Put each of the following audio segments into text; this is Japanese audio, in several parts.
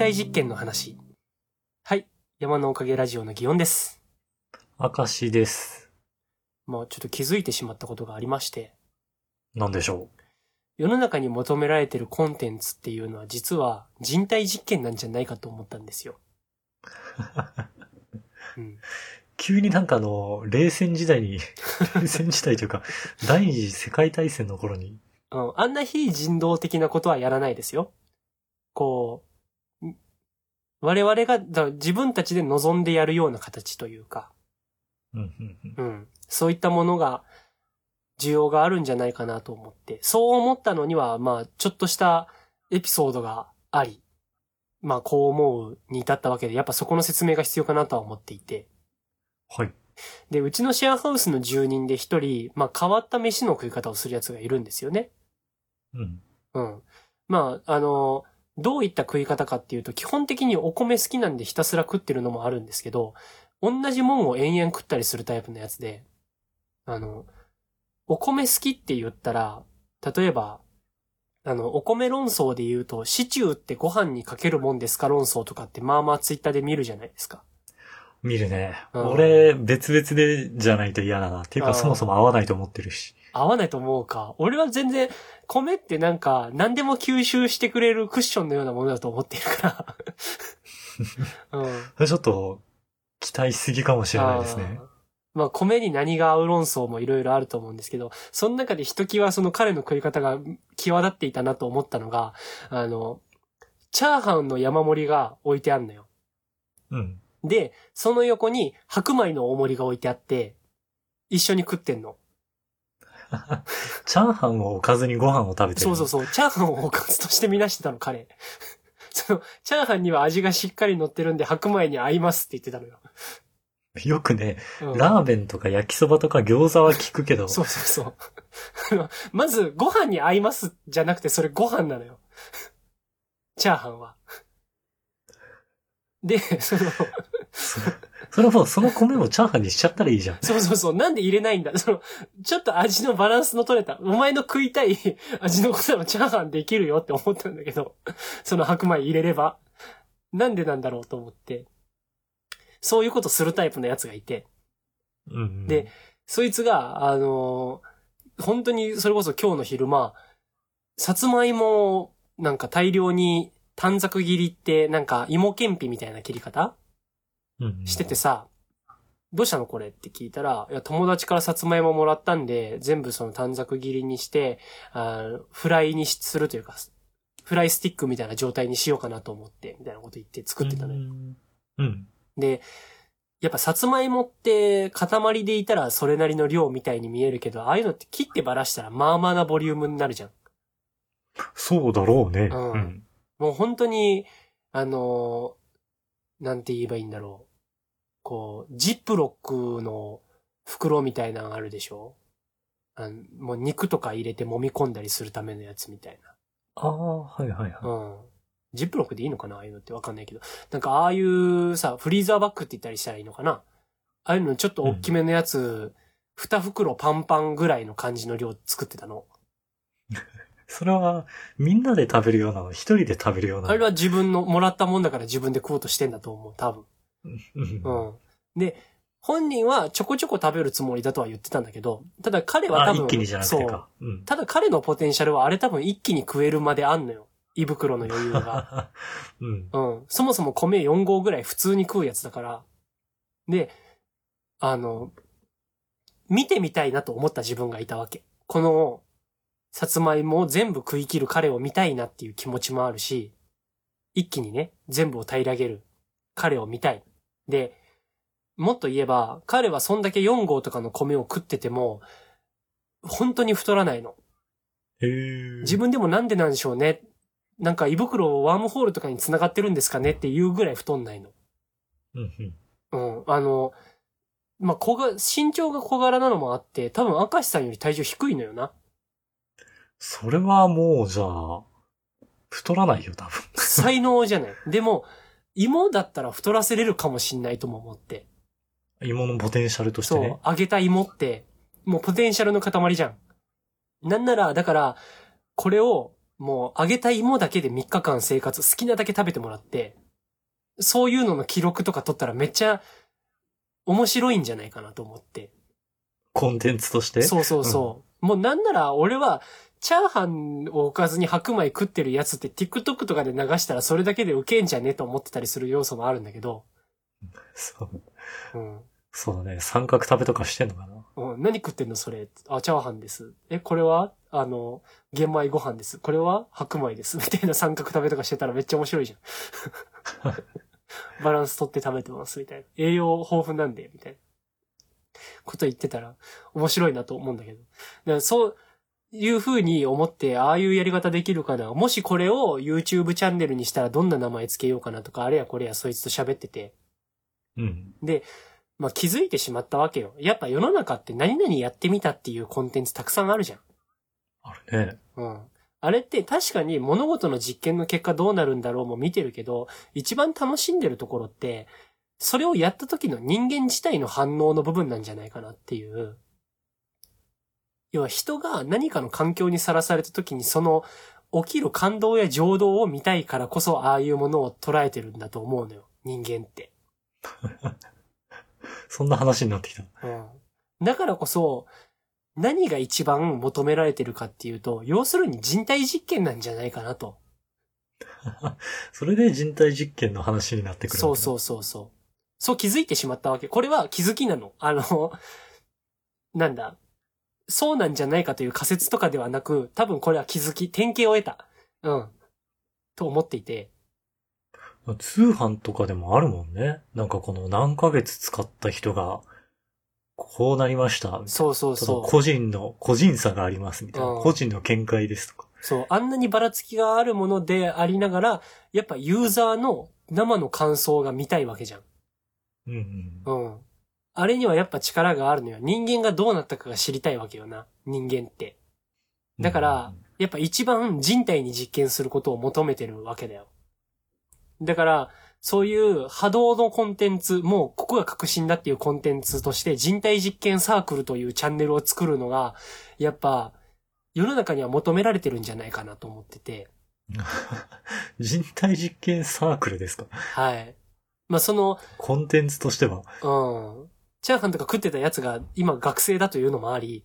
体実験の話。はい。山のおかげラジオの祇園です。明石です。もうちょっと気づいてしまったことがありまして、なんでしょ世の中に求められてるコンテンツっていうのは実は人体実験なんじゃないかと思ったんですよ。うん、う。急になんかあの、冷戦時代に、冷戦時代というか、第二次世界大戦の頃に、うん。あんな非人道的なことはやらないですよ。こう、ん我々がだ自分たちで望んでやるような形というか、うん。そういったものが、需要があるんじゃないかなと思って、そう思ったのには、まあ、ちょっとしたエピソードがあり、まあ、こう思うに至ったわけで、やっぱそこの説明が必要かなとは思っていて。はい。で、うちのシェアハウスの住人で一人、まあ、変わった飯の食い方をするやつがいるんですよね。うん。うん。まあ、あの、どういった食い方かっていうと、基本的にお米好きなんでひたすら食ってるのもあるんですけど、同じもんを延々食ったりするタイプのやつで、あの、お米好きって言ったら、例えば、あの、お米論争で言うと、シチューってご飯にかけるもんですか論争とかってまあまあツイッターで見るじゃないですか。見るね。うん俺、別々でじゃないと嫌だな。っていうか、そもそも合わないと思ってるし。合わないと思うか。俺は全然、米ってなんか、何でも吸収してくれるクッションのようなものだと思っているから。うん。それちょっと、期待しすぎかもしれないですね。まあ、米に何が合う論争もいろいろあると思うんですけど、その中でひときわその彼の食い方が際立っていたなと思ったのが、あの、チャーハンの山盛りが置いてあるのよ。うん。で、その横に白米の大盛りが置いてあって、一緒に食ってんの。チャーハンをおかずにご飯を食べてる。そうそうそう。チャーハンをおかずとしてみなしてたの、彼。その、チャーハンには味がしっかり乗ってるんで白米に合いますって言ってたのよ。よくね、うんラーメンとか焼きそばとか餃子は聞くけど、そうそうそう。あのまず、ご飯に合いますじゃなくて、それご飯なのよ。チャーハンは。で、その、そそれはもうその米をチャーハンにしちゃったらいいじゃん。そうそうそう、なんで入れないんだ？その、ちょっと味のバランスの取れた、お前の食いたい味のことのチャーハンできるよって思ったんだけど、その白米入れれば。なんでなんだろうと思って。そういうことするタイプのやつがいて。うんうん、で、そいつが、あのー本当にそれこそ今日の昼間、さつまいもをなんか大量に短冊切りってなんか芋けんぴみたいな切り方しててさ、どうしたのこれって聞いたら、いや、友達からさつまいももらったんで、全部その短冊切りにして、あーフライにするというか、フライスティックみたいな状態にしようかなと思って、みたいなこと言って作ってたのよ。うん。うん。で、やっぱさつまいもって塊でいたらそれなりの量みたいに見えるけど、ああいうのって切ってばらしたらまあまあなボリュームになるじゃん。そうだろうね。うんうん。もう本当に、あのーなんて言えばいいんだろう。こう、ジップロックの袋みたいなのあるでしょ？あのもう肉とか入れて揉み込んだりするためのやつみたいああ、はいはいな。はい。うん。ジップロックでいいのかな？ああいうのってわかんないけど。なんかああいうさ、フリーザーバッグって言ったりしたらいいのかな？ああいうのちょっと大きめのやつ、二袋パンパンぐらいの感じの量作ってたの。それは、みんなで食べるようなの、一人で食べるようなの？あれは自分のもらったもんだから自分で食おうとしてんだと思う、多分。うんうん。で、本人はちょこちょこ食べるつもりだとは言ってたんだけど、ただ彼はあ、多分、一気にじゃなくそう。てか。うん。ただ彼のポテンシャルはあれ多分一気に食えるまであんのよ。胃袋の余裕が。うん。うん。そもそも米4合ぐらい普通に食うやつだから。で、あの、見てみたいなと思った自分がいたわけ。この、さつまいもを全部食い切る彼を見たいなっていう気持ちもあるし、一気にね、全部を平らげる彼を見たい。で、もっと言えば、彼はそんだけ4合とかの米を食ってても、本当に太らないの。自分でもなんでなんでしょうね。なんか胃袋ワームホールとかに繋がってるんですかねっていうぐらい太んないの。うん。あの、まあ、小が、身長が小柄なのもあって、多分明石さんより体重低いのよな。それはもう、じゃあ、太らないよ、多分。才能じゃない。でも、芋だったら太らせれるかもしんないとも思って。芋のポテンシャルとしてそうね。、揚げた芋って、もうポテンシャルの塊じゃん。なんなら、だから、これを、もう揚げた芋だけで3日間生活、好きなだけ食べてもらって、そういうのの記録とか取ったらめっちゃ面白いんじゃないかなと思って。コンテンツとして？そうそうそう。もうなんなら俺は、チャーハンをおかずに白米食ってるやつって TikTok とかで流したらそれだけでウケんじゃねと思ってたりする要素もあるんだけど、そう。うん。そうだね。三角食べとかしてんのかなうん、何食ってんのそれ？あ、チャーハンです。え、これは？あの、玄米ご飯です。これは白米です。みたいな三角食べとかしてたらめっちゃ面白いじゃん。バランス取って食べてます。みたいな。栄養豊富なんで、みたいな。こと言ってたら面白いなと思うんだけど。だからそういう風に思って、ああいうやり方できるかな。もしこれを YouTube チャンネルにしたらどんな名前つけようかなとか、あれやこれやそいつと喋ってて。うん。まあ気づいてしまったわけよ。やっぱ世の中って何々やってみたっていうコンテンツたくさんあるじゃん。あるね。うん。あれって確かに物事の実験の結果どうなるんだろうも見てるけど、一番楽しんでるところって、それをやった時の人間自体の反応の部分なんじゃないかなっていう。要は人が何かの環境にさらされた時にその起きる感動や情動を見たいからこそああいうものを捉えてるんだと思うのよ。人間って。そんな話になってきた。うん。だからこそ、何が一番求められてるかっていうと、要するに人体実験なんじゃないかなと。それで人体実験の話になってくる。そうそううそうそう。そう気づいてしまったわけ。これは気づきなの。あの、なんだ。そうなんじゃないかという仮説とかではなく、多分これは気づき、典型を得た。うん。と思っていて。通販とかでもあるもんね。なんかこの何ヶ月使った人が、こうなりました。そうそうそう。個人の、個人差がありますみたいな。うん個人の見解ですとか。そう。あんなにばらつきがあるものでありながら、やっぱユーザーの生の感想が見たいわけじゃん。うんうん。うん。あれにはやっぱ力があるのよ。人間がどうなったかが知りたいわけよな。人間って。だからやっぱ一番人体に実験することを求めてるわけだよ。だから、そういう波動のコンテンツ、もうここが革新だっていうコンテンツとして人体実験サークルというチャンネルを作るのが、やっぱ世の中には求められてるんじゃないかなと思ってて。人体実験サークルですか？はい。まあその、コンテンツとしては。うん。チャーハンとか食ってたやつが今学生だというのもあり、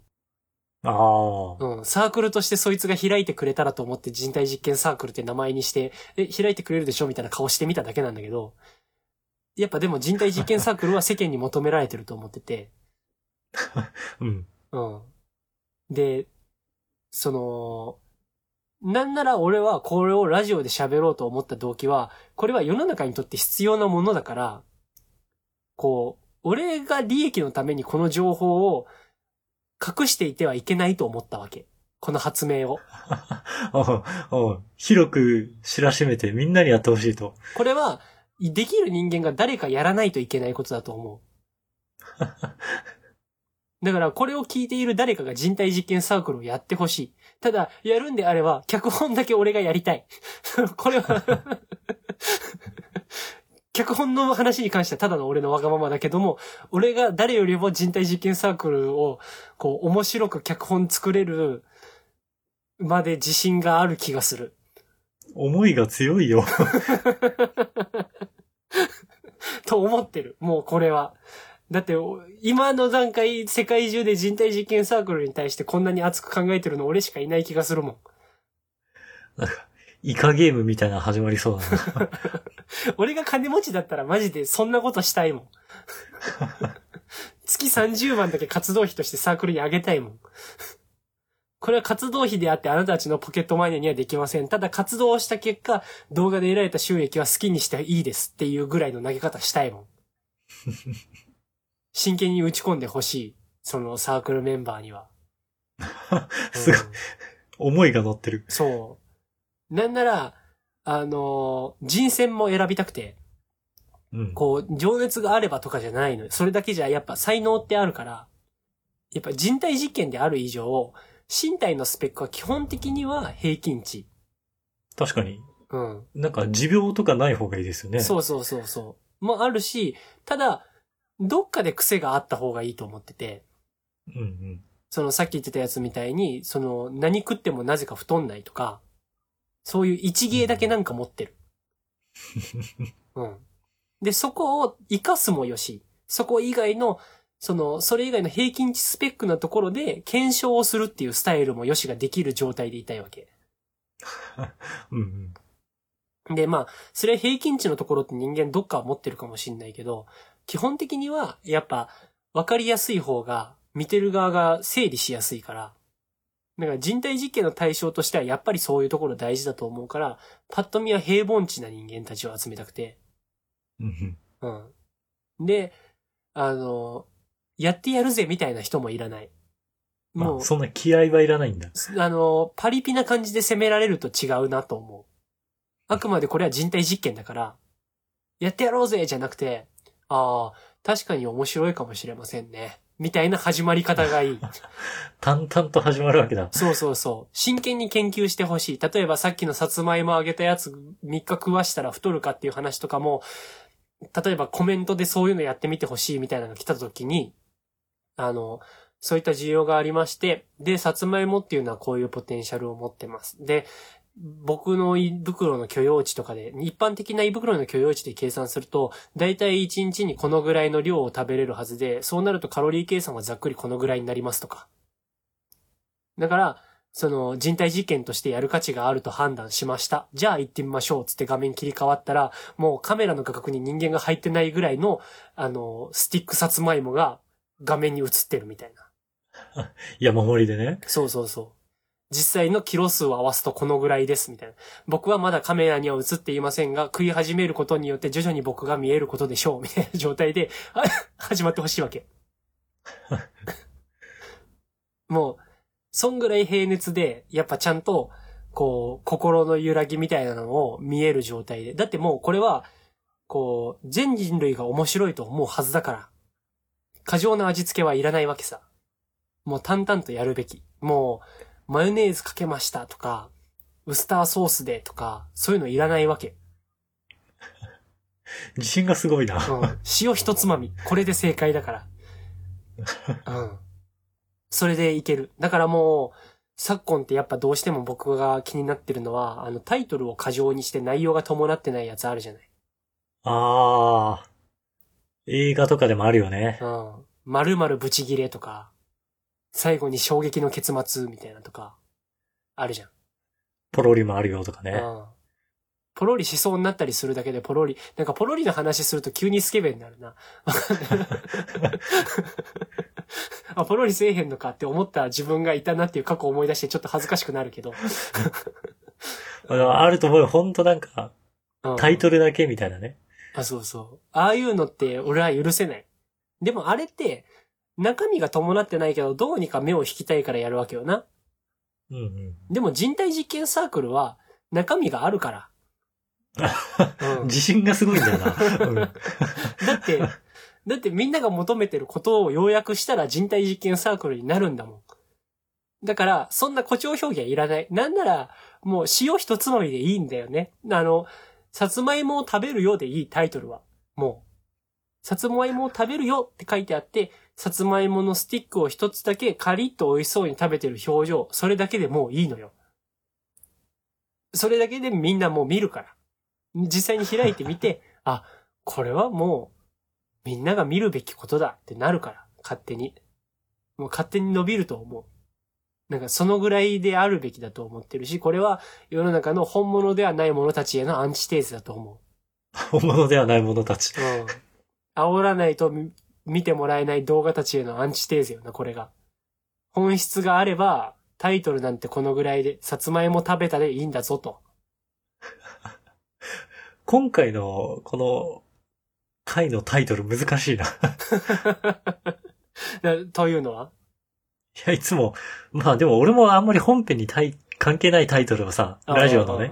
ああ。うん、サークルとしてそいつが開いてくれたらと思って人体実験サークルって名前にして、え、開いてくれるでしょみたいな顔してみただけなんだけど、やっぱでも人体実験サークルは世間に求められてると思ってて、うん。うん。で、その、なんなら俺はこれをラジオで喋ろうと思った動機は、これは世の中にとって必要なものだから、こう、俺が利益のためにこの情報を隠していてはいけないと思ったわけ。この発明を。広く知らしめてみんなにやってほしいと。これは、できる人間が誰かやらないといけないことだと思う。だから、これを聞いている誰かが人体実験サークルをやってほしい。ただ、やるんであれば、脚本だけ俺がやりたい。これは、脚本の話に関してはただの俺のわがままだけども、俺が誰よりも人体実験サークルを、こう、面白く脚本作れるまで自信がある気がする。思いが強いよ。と思ってる。もうこれは。だって、お今の段階、世界中で人体実験サークルに対してこんなに熱く考えてるの俺しかいない気がするもん。なんか、イカゲームみたいなの始まりそうだな。俺が金持ちだったらマジでそんなことしたいもん。月30万だけ活動費としてサークルにあげたいもん。これは活動費であってあなたたちのポケットマネーにはできません。ただ活動をした結果、動画で得られた収益は好きにしていいですっていうぐらいの投げ方したいもん。真剣に打ち込んでほしい。そのサークルメンバーには。すごいうん思いが乗ってる。そう。なんなら、あのー人選も選びたくて、うん。こう、情熱があればとかじゃないのよ。それだけじゃやっぱ才能ってあるから、やっぱ人体実験である以上、身体のスペックは基本的には平均値。確かに。うん。なんか、持病とかない方がいいですよね。そうそうそうそう。もあるし、ただ、どっかで癖があった方がいいと思ってて、うんうん。そのさっき言ってたやつみたいに、その何食ってもなぜか太んないとか、そういう一芸だけなんか持ってる。うん。で、そこを活かすもよし、そこ以外の、その、それ以外の平均値スペックなところで検証をするっていうスタイルもよしができる状態でいたいわけ。うんうん。で、まあ、それは平均値のところって人間どっかは持ってるかもしんないけど、基本的には、やっぱ、わかりやすい方が、見てる側が整理しやすいから、だから人体実験の対象としてはやっぱりそういうところ大事だと思うから、パッと見は平凡値な人間たちを集めたくて、うん。で、あの、やってやるぜみたいな人もいらない。もうまあ、、そんな気合はいらないんだ。あの、パリピな感じで攻められると違うなと思う。あくまでこれは人体実験だから、やってやろうぜじゃなくて、ああ、確かに面白いかもしれませんね。みたいな始まり方がいい。淡々と始まるわけだ。そうそうそう。真剣に研究してほしい。例えばさっきのさつまいもあげたやつ3日食わしたら太るかっていう話とかも、例えばコメントでそういうのやってみてほしいみたいなのが来た時に、あの、そういった需要がありまして、で、さつまいもっていうのはこういうポテンシャルを持ってます。で、僕の胃袋の許容値とかで、一般的な胃袋の許容値で計算すると、だいたい1日にこのぐらいの量を食べれるはずで、そうなるとカロリー計算はざっくりこのぐらいになりますとか。だから、その人体実験としてやる価値があると判断しました。じゃあ行ってみましょう。つって画面切り替わったら、もうカメラの画角に人間が入ってないぐらいの、あの、スティックさつまいもが画面に映ってるみたいな。山盛りでね。そうそうそう。実際のキロ数を合わすとこのぐらいですみたいな。僕はまだカメラには映っていませんが、食い始めることによって徐々に僕が見えることでしょうみたいな状態で、始まってほしいわけ。もう、そんぐらい平熱で、やっぱちゃんと、こう、心の揺らぎみたいなのを見える状態で。だってもうこれは、こう、全人類が面白いと思うはずだから。過剰な味付けはいらないわけさ。もう淡々とやるべき。もう、マヨネーズかけましたとか、ウスターソースでとか、そういうのいらないわけ。自信がすごいな。うん。塩一つまみ。これで正解だから。うん。それでいける。だからもう、昨今ってやっぱどうしても僕が気になってるのは、あのタイトルを過剰にして内容が伴ってないやつあるじゃない。ああ。映画とかでもあるよね。うん。〇〇ブチギレとか、最後に衝撃の結末みたいなとか、あるじゃん。ポロリもあるよとかね。うん。ポロリしそうになったりするだけでポロリ、なんかポロリの話すると急にスケベになるな。あ、ポロリせえへんのかって思った自分がいたなっていう過去を思い出してちょっと恥ずかしくなるけど。あると思うよ。ほんとなんか、うんタイトルだけみたいなね。あ、そうそう。ああいうのって俺は許せない。でもあれって、中身が伴ってないけど、どうにか目を引きたいからやるわけよな。うんうん。でも人体実験サークルは、中身があるから。うん自信がすごいんだよな。うん だって、だってみんなが求めてることを要約したら人体実験サークルになるんだもん。だから、そんな誇張表現いらない。なんなら、もう塩一つまみでいいんだよね。あの、さつまいもを食べるよでいいタイトルは。もう。さつまいもを食べるよって書いてあって、さつまいものスティックを一つだけカリッと美味しそうに食べてる表情、それだけでもういいのよ。それだけでみんなもう見るから。実際に開いてみて、あ、これはもう、みんなが見るべきことだってなるから、勝手に。もう勝手に伸びると思う。なんかそのぐらいであるべきだと思ってるし、これは世の中の本物ではない者たちへのアンチテーゼだと思 本物ではない者たち。う。うん。煽らないと見見てもらえない動画たちへのアンチテーゼよな、これが。本質があれば、タイトルなんてこのぐらいで、さつまいも食べたでいいんだぞと。今回の、この、回のタイトル難しいな。というのは？や、いつも、まあでも俺もあんまり本編に関係ないタイトルをさ、ラジオのね、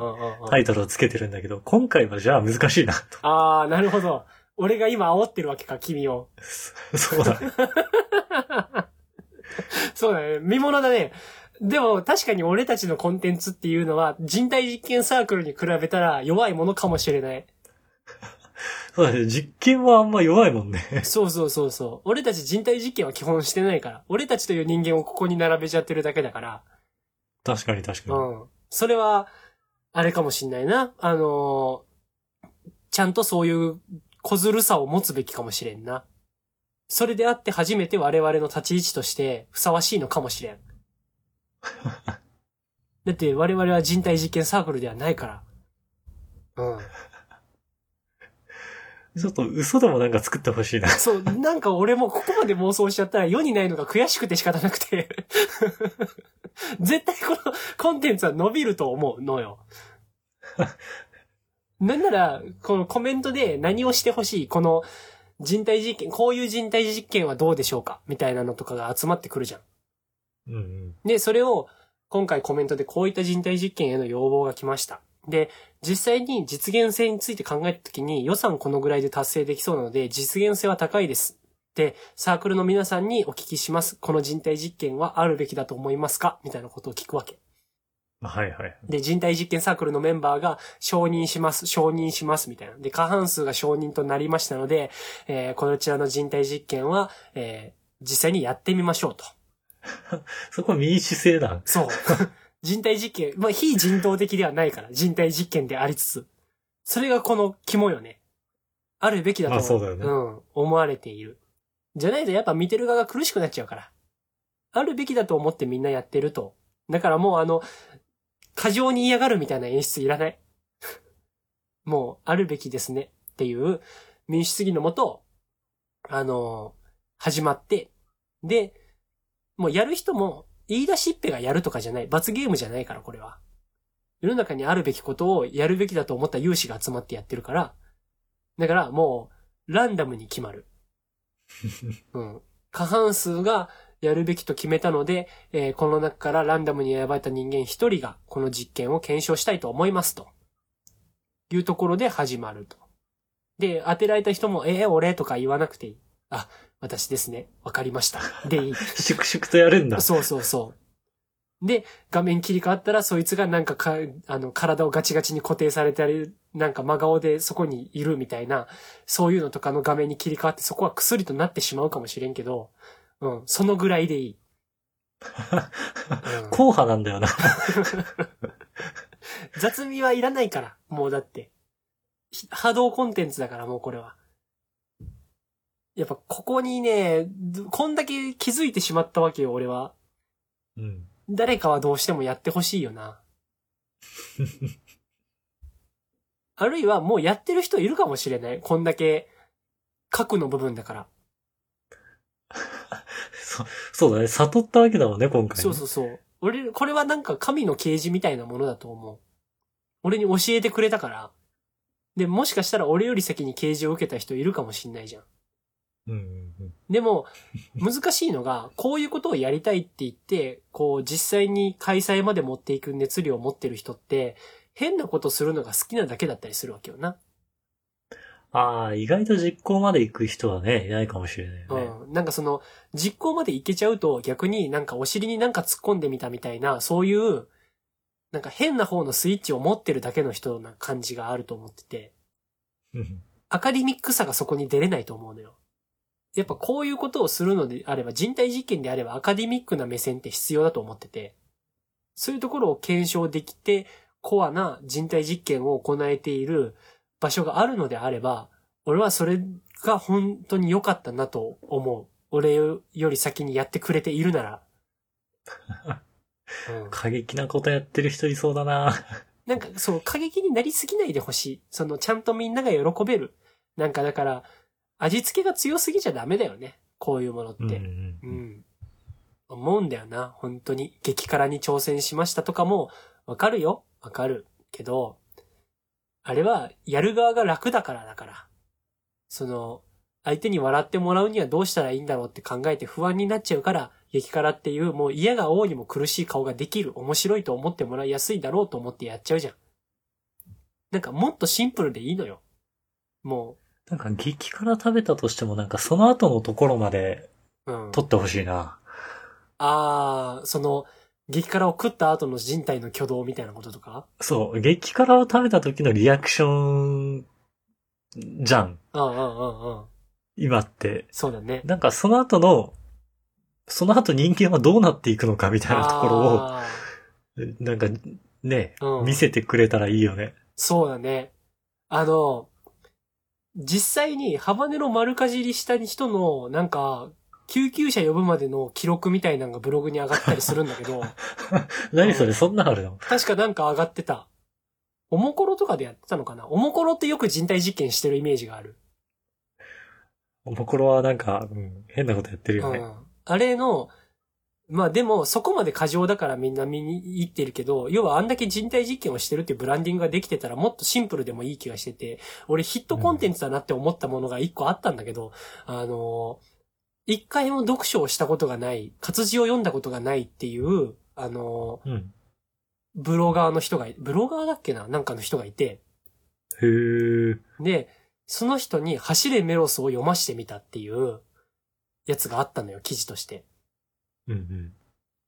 タイトルをつけてるんだけど、今回はじゃあ難しいな、と。ああ、なるほど。俺が今煽ってるわけか、君を。そうだね。そうだね。見物だね。でも確かに俺たちのコンテンツっていうのは人体実験サークルに比べたら弱いものかもしれない。そうだね。実験はあんま弱いもんね。そうそうそうそう。俺たち人体実験は基本してないから。俺たちという人間をここに並べちゃってるだけだから。確かに確かに。うん。それは、あれかもしんないな。あのーちゃんとそういう小ずるさを持つべきかもしれんな。それであって初めて我々の立ち位置としてふさわしいのかもしれん。だって我々は人体実験サークルではないから。うん。ちょっと嘘でもなんか作ってほしいな。そう、なんか俺もここまで妄想しちゃったら世にないのが悔しくて仕方なくて。絶対このコンテンツは伸びると思うのよ。なんなら、このコメントで何をしてほしい、この人体実験、こういう人体実験はどうでしょうかみたいなのとかが集まってくるじゃん。うんうん。で、それを今回コメントでこういった人体実験への要望が来ました。で、実際に実現性について考えたときに予算このぐらいで達成できそうなので実現性は高いです。で、サークルの皆さんにお聞きします。この人体実験はあるべきだと思いますか？みたいなことを聞くわけ。はいはい。で、人体実験サークルのメンバーが承認します、承認します、みたいな。で、過半数が承認となりましたので、えーこちらの人体実験は、えー実際にやってみましょうと。そこ民主制だ。そう。人体実験、まあ、非人道的ではないから、人体実験でありつつ。それがこの肝よね。あるべきだと、まあそうだよねん、思われている。じゃないとやっぱ見てる側が苦しくなっちゃうから。あるべきだと思ってみんなやってると。だからもうあの、過剰に嫌がるみたいな演出いらない？もう、あるべきですね。っていう民主主義のもと、あの始まって、で、もうやる人も言い出しっぺがやるとかじゃない。罰ゲームじゃないから、これは。世の中にあるべきことをやるべきだと思った有志が集まってやってるから、だからもう、ランダムに決まる。うん。過半数がやるべきと決めたので、えーこの中からランダムに選ばれた人間一人がこの実験を検証したいと思いますと。いうところで始まると。で、当てられた人も、えー、俺とか言わなくていい。あ、私ですね。わかりました。でいい。粛々とやるんだ。そうそうそう。で、画面切り替わったら、そいつがなんかか、あの、体をガチガチに固定されたり、なんか真顔でそこにいるみたいな、そういうのとかの画面に切り替わって、そこは薬となってしまうかもしれんけど、うん、そのぐらいでいい。うん硬派なんだよな。雑味はいらないから、もうだって。ひ波動コンテンツだから、もうこれは。やっぱここにね、どこんだけ気づいてしまったわけよ、俺は。うん。誰かはどうしてもやってほしいよな。あるいはもうやってる人いるかもしれない。こんだけ核の部分だから。そ そうだね。悟ったわけだもんね、今回ね。そうそうそう。俺、これはなんか神の啓示みたいなものだと思う。俺に教えてくれたから。で、もしかしたら俺より先に啓示を受けた人いるかもしんないじゃん。うんうんうん。でも、難しいのが、こういうことをやりたいって言って、こう、実際に開催まで持っていく熱量を持ってる人って、変なことするのが好きなだけだったりするわけよな。ああ、意外と実行まで行く人はね、いないかもしれないよね。うん。なんかその、実行までいけちゃうと、逆になんかお尻になんか突っ込んでみたみたいな、そういう、なんか変な方のスイッチを持ってるだけの人な感じがあると思ってて、うんアカデミックさがそこに出れないと思うのよ。やっぱこういうことをするのであれば、人体実験であればアカデミックな目線って必要だと思ってて、そういうところを検証できて、コアな人体実験を行えている場所があるのであれば、俺はそれが本当に良かったなと思う。俺より先にやってくれているなら。うん過激なことやってる人いそうだな。なんか、そう、過激になりすぎないでほしい。その、ちゃんとみんなが喜べる。なんか、だから、味付けが強すぎちゃダメだよね。こういうものって。うんううんん。思うんだよな、本当に。激辛に挑戦しましたとかも、わかるよ。わかる。けど、あれは、やる側が楽だからだから。その、相手に笑ってもらうにはどうしたらいいんだろうって考えて不安になっちゃうから、激辛っていうもう嫌が王にも苦しい顔ができる、面白いと思ってもらいやすいだろうと思ってやっちゃうじゃん。なんかもっとシンプルでいいのよ。もなんか激辛食べたとしてもなんかその後のところまでう、うん。取ってほしいな。あー、その、激辛を食った後の人体の挙動みたいなこととか？そう、激辛を食べた時のリアクション、じゃん。うんうんうんうん。今って。そうだね。なんかその後の、その後人間はどうなっていくのかみたいなところを、あなんか、ね、うん見せてくれたらいいよね。そうだね。あの、実際にハバネロ丸かじりした人の、なんか、救急車呼ぶまでの記録みたいなのがブログに上がったりするんだけど、何それ、そんなあるの？確かなんか上がってた。おもころとかでやってたのかな？おもころってよく人体実験してるイメージがある。おもころはなんか、うん、変なことやってるよね。うん。あれの、まあでも、そこまで過剰だからみんな見に行ってるけど、要はあんだけ人体実験をしてるっていうブランディングができてたらもっとシンプルでもいい気がしてて、俺ヒットコンテンツだなって思ったものが一個あったんだけど、あの、一回も読書をしたことがない、活字を読んだことがないっていう、あの、うん。ブロガーの人がい、ブロガーだっけな？なんかの人がいて、へー。で、その人に走れメロスを読ましてみたっていうやつがあったのよ、記事として。うん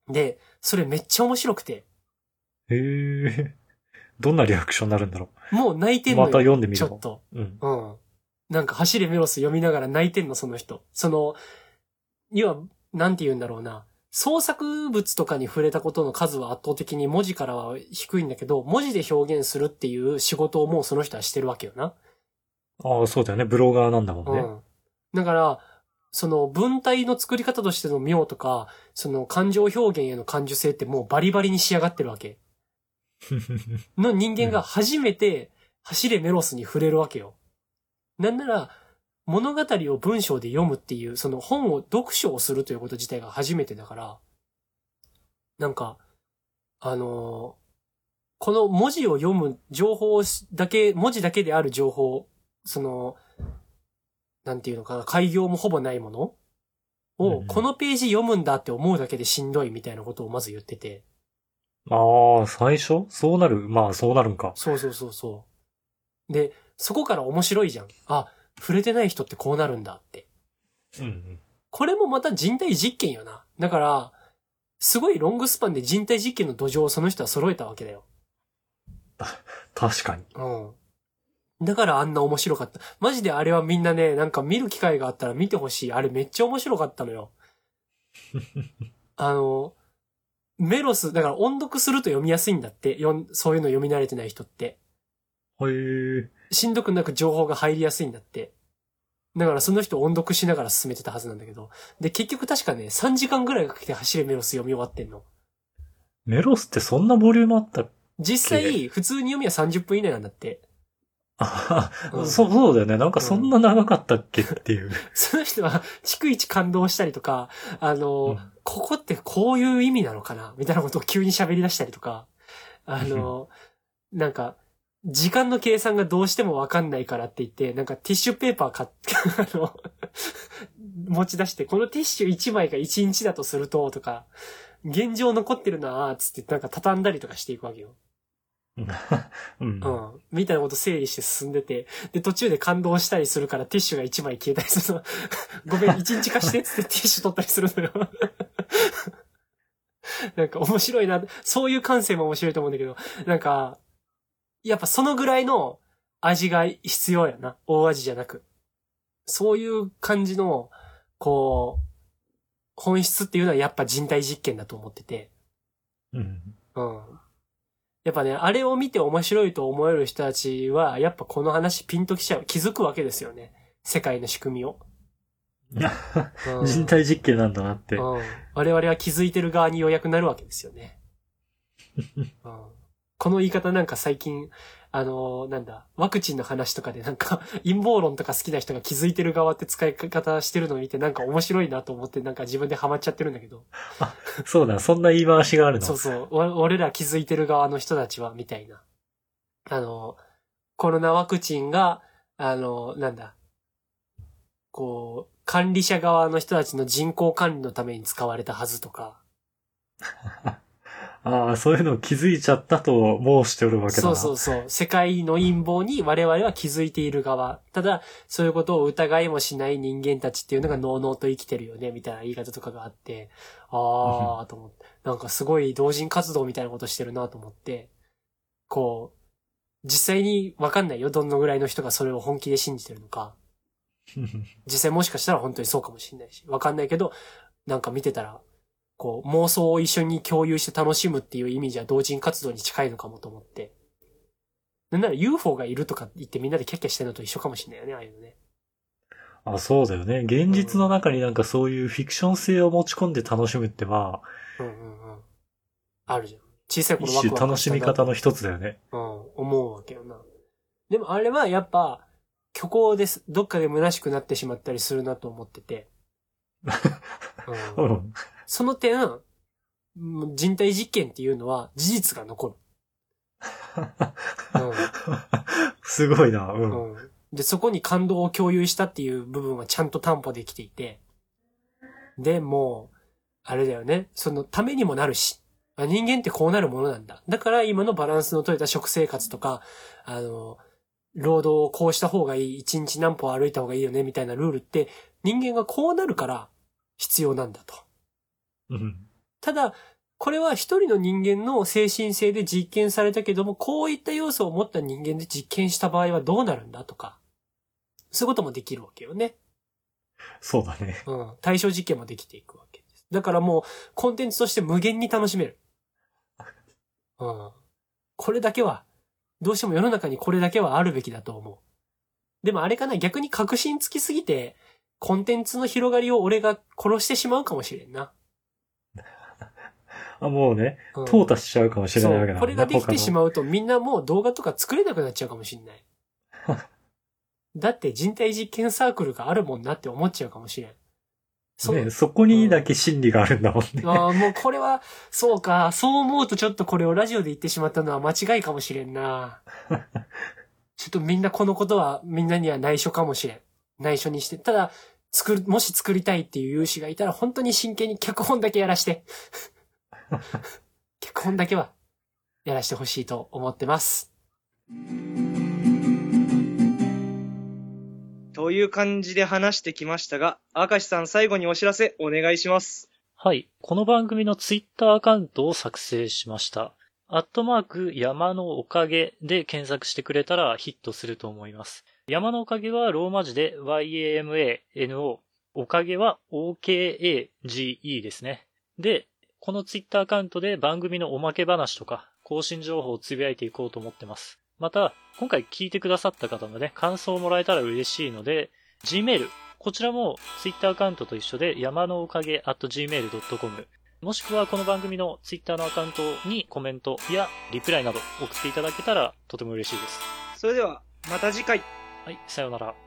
で、それめっちゃ面白くて、うん。へー。どんなリアクションになるんだろもう泣いてう。んのよ。また読んでみるわちょっと。うん。うん。なんか走れメロス読みながら泣いてんの、その人。その、要は、なんて言うんだろうな。創作物とかに触れたことの数は圧倒的に文字からは低いんだけど、文字で表現するっていう仕事をもうその人はしてるわけよな。ああ、そうだよね。ブロガーなんだもんね。うん。だから、その文体の作り方としての妙とか、その感情表現への感受性ってもうバリバリに仕上がってるわけ。の人間が初めて走れメロスに触れるわけよ。なんなら、物語を文章で読むっていう、その本を読書をするということ自体が初めてだから、なんか、あのーこの文字を読む情報だけ、文字だけである情報、その、なんていうのかな、開業もほぼないものを、このページ読むんだって思うだけでしんどいみたいなことをまず言ってて。ああ、最初？そうなる？まあ、そうなるんか。そうそうそうそう。で、そこから面白いじゃん。あ、触れてない人ってこうなるんだって。うんうん。これもまた人体実験よな。だから、すごいロングスパンで人体実験の土壌をその人は揃えたわけだよ。確かに。うん。だからあんな面白かった。マジであれはみんなね、なんか見る機会があったら見てほしい。あれめっちゃ面白かったのよ。あの、メロス、だから音読すると読みやすいんだって。そういうの読み慣れてない人って。へえ。しんどくなく情報が入りやすいんだって。だからその人音読しながら進めてたはずなんだけど。で、結局確かね、3時間ぐらいかけて走れメロス読み終わってんの。メロスってそんなボリュームあった実際、普通に読みは30分以内なんだって。あうんそう、そうだよね。なんかそんな長かったっけっていう。その人は、逐一感動したりとか、あの、うんここってこういう意味なのかな？みたいなことを急に喋り出したりとか、あの、なんか、時間の計算がどうしてもわかんないからって言って、なんかティッシュペーパー買って、あの、持ち出して、このティッシュ1枚が1日だとすると、とか、現状残ってるなーつって、なんか畳んだりとかしていくわけよ。うん。うん。みたいなこと整理して進んでて、で、途中で感動したりするからティッシュが1枚消えたりするの。ごめん、1日貸してっつってティッシュ取ったりするのよ。なんか面白いな。そういう感性も面白いと思うんだけど、なんか、やっぱそのぐらいの味が必要やな。大味じゃなく。そういう感じの、こう、本質っていうのはやっぱ人体実験だと思ってて。うん。うん。やっぱね、あれを見て面白いと思える人たちは、やっぱこの話ピンときちゃう。気づくわけですよね。世界の仕組みを。うん人体実験なんだなって。うん。我々は気づいてる側にようやくなるわけですよね。うん。この言い方なんか最近、あのーなんだ、ワクチンの話とかでなんか、陰謀論とか好きな人が気づいてる側って使い方してるのを見てなんか面白いなと思ってなんか自分でハマっちゃってるんだけど。そうだ、そんな言い回しがあるの？そうそう。お俺ら気づいてる側の人たちは、みたいな。あの、コロナワクチンが、あの、なんだ。こう、管理者側の人たちの人口管理のために使われたはずとか。ああ、そういうのを気づいちゃったと申しておるわけだな。そうそうそう。世界の陰謀に我々は気づいている側。ただ、そういうことを疑いもしない人間たちっていうのがのうのうと生きてるよね、みたいな言い方とかがあって、あーと思って。なんかすごい同人活動みたいなことしてるなと思って、こう、実際にわかんないよ。どのぐらいの人がそれを本気で信じてるのか。実際もしかしたら本当にそうかもしれないし、わかんないけど、なんか見てたら、こう、妄想を一緒に共有して楽しむっていう意味じゃ同人活動に近いのかもと思って。なんなら UFO がいるとか言ってみんなでキャッキャしてるのと一緒かもしれないよね、ああいうのね。あ、そうだよね。現実の中になんかそういうフィクション性を持ち込んで楽しむってまあ、うんうんうん。あるじゃん。小さい頃一ワクワク種楽しみ方の一つだよね。うん、思うわけよな。でもあれはやっぱ、虚構です。どっかで虚しくなってしまったりするなと思ってて。う、うんん。その点、うん人体実験っていうのは事実が残る。すごいな。う。うんん。うん。で、そこに感動を共有したっていう部分はちゃんと担保できていて。で、もう、あれだよね。そのためにもなるし。あ人間ってこうなるものなんだ。だから今のバランスの取れた食生活とか、あの、労働をこうした方がいい、一日何歩歩いた方がいいよね、みたいなルールって、人間がこうなるから必要なんだと。うん。ただ、これは一人の人間の精神性で実験されたけども、こういった要素を持った人間で実験した場合はどうなるんだとか、そういうこともできるわけよね。そうだね。うん。対象実験もできていくわけです。だからもう、コンテンツとして無限に楽しめる。うん。これだけは、どうしても世の中にこれだけはあるべきだと思う。でもあれかな、逆に確信つきすぎて、コンテンツの広がりを俺が殺してしまうかもしれんな。あ、もうね、うん淘汰しちゃうかもしれないわけそう。だこれができてしう。まうとみんなもう動画とか作れなくなっちゃうかもしれない。だって人体実験サークルがあるもんなって思っちゃうかもしれん。そう。ね、そこにだけ真理があるんだもんね。ああ、もうこれは、そうか。そう思うとちょっとこれをラジオで言ってしまったのは間違いかもしれんな。ちょっとみんなこのことはみんなには内緒かもしれん。内緒にして。ただ、作る、もし作りたいっていう有志がいたら本当に真剣に脚本だけやらして。脚本だけはやらしてほしいと思ってます。という感じで話してきましたが、明石さん最後にお知らせお願いします。はい。この番組のツイッターアカウントを作成しました。アットマーク山のおかげで検索してくれたらヒットすると思います。山のおかげはローマ字で YAMANO。おかげは OKAGE ですね。で、このツイッターアカウントで番組のおまけ話とか更新情報をつぶやいていこうと思ってます。また、今回聞いてくださった方のね、感想をもらえたら嬉しいので、Gmail、こちらも Twitter アカウントと一緒で山のおかげ at gmail.com もしくはこの番組の Twitter のアカウントにコメントやリプライなど送っていただけたらとても嬉しいです。それでは、また次回。はい、さようなら。